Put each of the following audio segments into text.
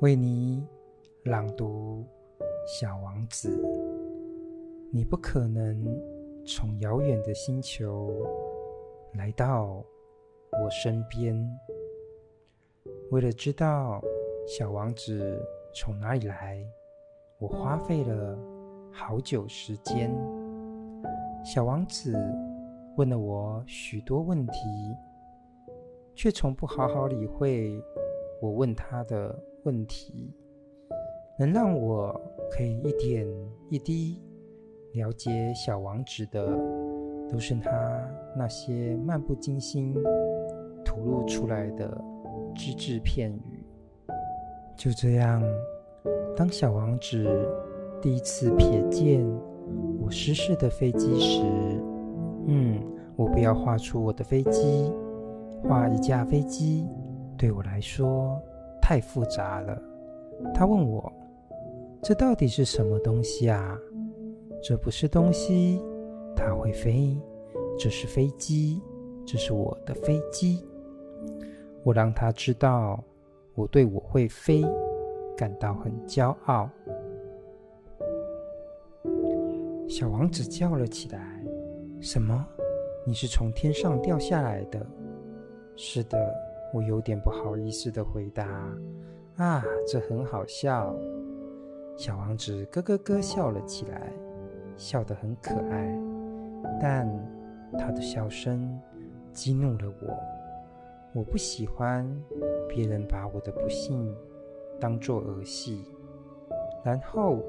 为你朗读《小王子》。你不可能从遥远的星球来到我身边。为了知道小王子从哪里来，我花费了好久时间。小王子问了我许多问题，却从不好好理会我问他的问题，能让我可以一点一滴了解小王子的，都是他那些漫不经心吐露出来的只字片语。就这样，当小王子第一次瞥见我失事的飞机时，嗯，我不要画出我的飞机，画一架飞机对我来说。太复杂了。他问我：“这到底是什么东西啊？”“这不是东西，它会飞。这是飞机，这是我的飞机。”我让他知道，我对我会飞感到很骄傲。小王子叫了起来：“什么？你是从天上掉下来的？”“是的。”我有点不好意思的回答：“啊，这很好笑。”小王子咯咯咯笑了起来，笑得很可爱，但他的笑声激怒了我。我不喜欢别人把我的不幸当作儿戏。然后，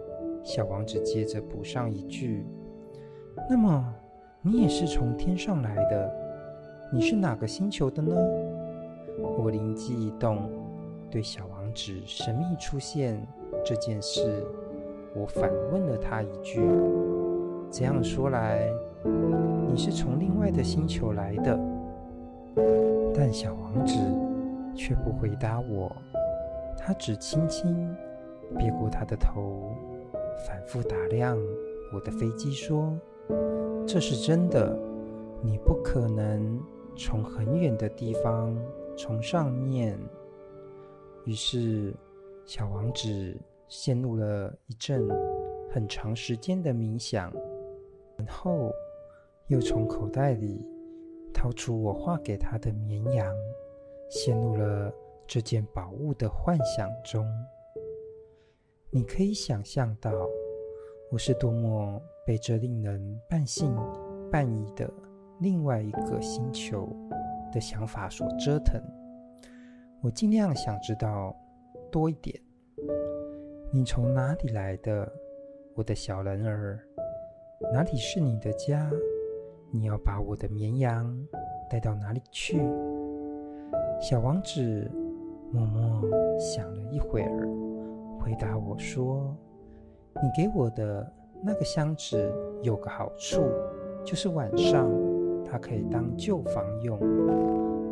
小王子接着补上一句：“那么，你也是从天上来的？你是哪个星球的呢？”我灵机一动，对小王子神秘出现这件事，我反问了他一句：“这样说来，你是从另外的星球来的？”但小王子却不回答我，他只轻轻别过他的头，反复打量我的飞机，说：“这是真的，你不可能从很远的地方。”从上面，于是小王子陷入了一阵很长时间的冥想，然后又从口袋里掏出我画给他的绵羊，陷入了这件宝物的幻想中。你可以想象到，我是多么被这令人半信半疑的另外一个星球的想法所折腾，我尽量想知道多一点。你从哪里来的，我的小人儿？哪里是你的家？你要把我的绵羊带到哪里去？小王子默默想了一会儿，回答我说：“你给我的那个箱子有个好处，就是晚上。”它可以当旧房用。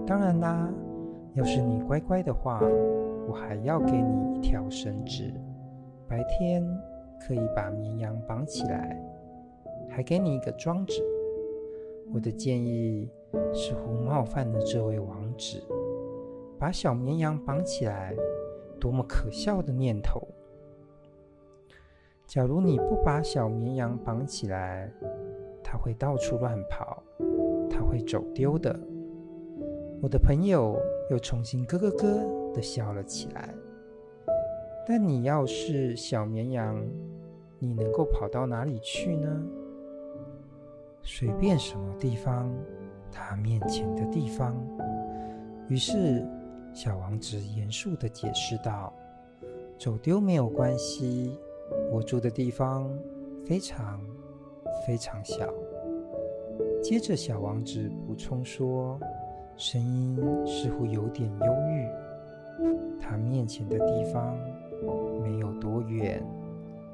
当然啦，要是你乖乖的话，我还要给你一条绳子，白天可以把绵羊绑起来，还给你一个装子。我的建议似乎冒犯了这位王子，把小绵羊绑起来，多么可笑的念头！假如你不把小绵羊绑起来，它会到处乱跑。他会走丢的。我的朋友又重新咯咯咯地笑了起来。但你要是小绵羊，你能够跑到哪里去呢？随便什么地方，他面前的地方。于是小王子严肃地解释道：“走丢没有关系，我住的地方非常非常小。”接着，小王子补充说，声音似乎有点忧郁。他面前的地方没有多远，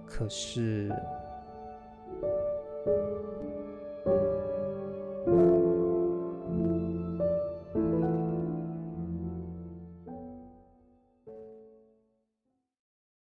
可是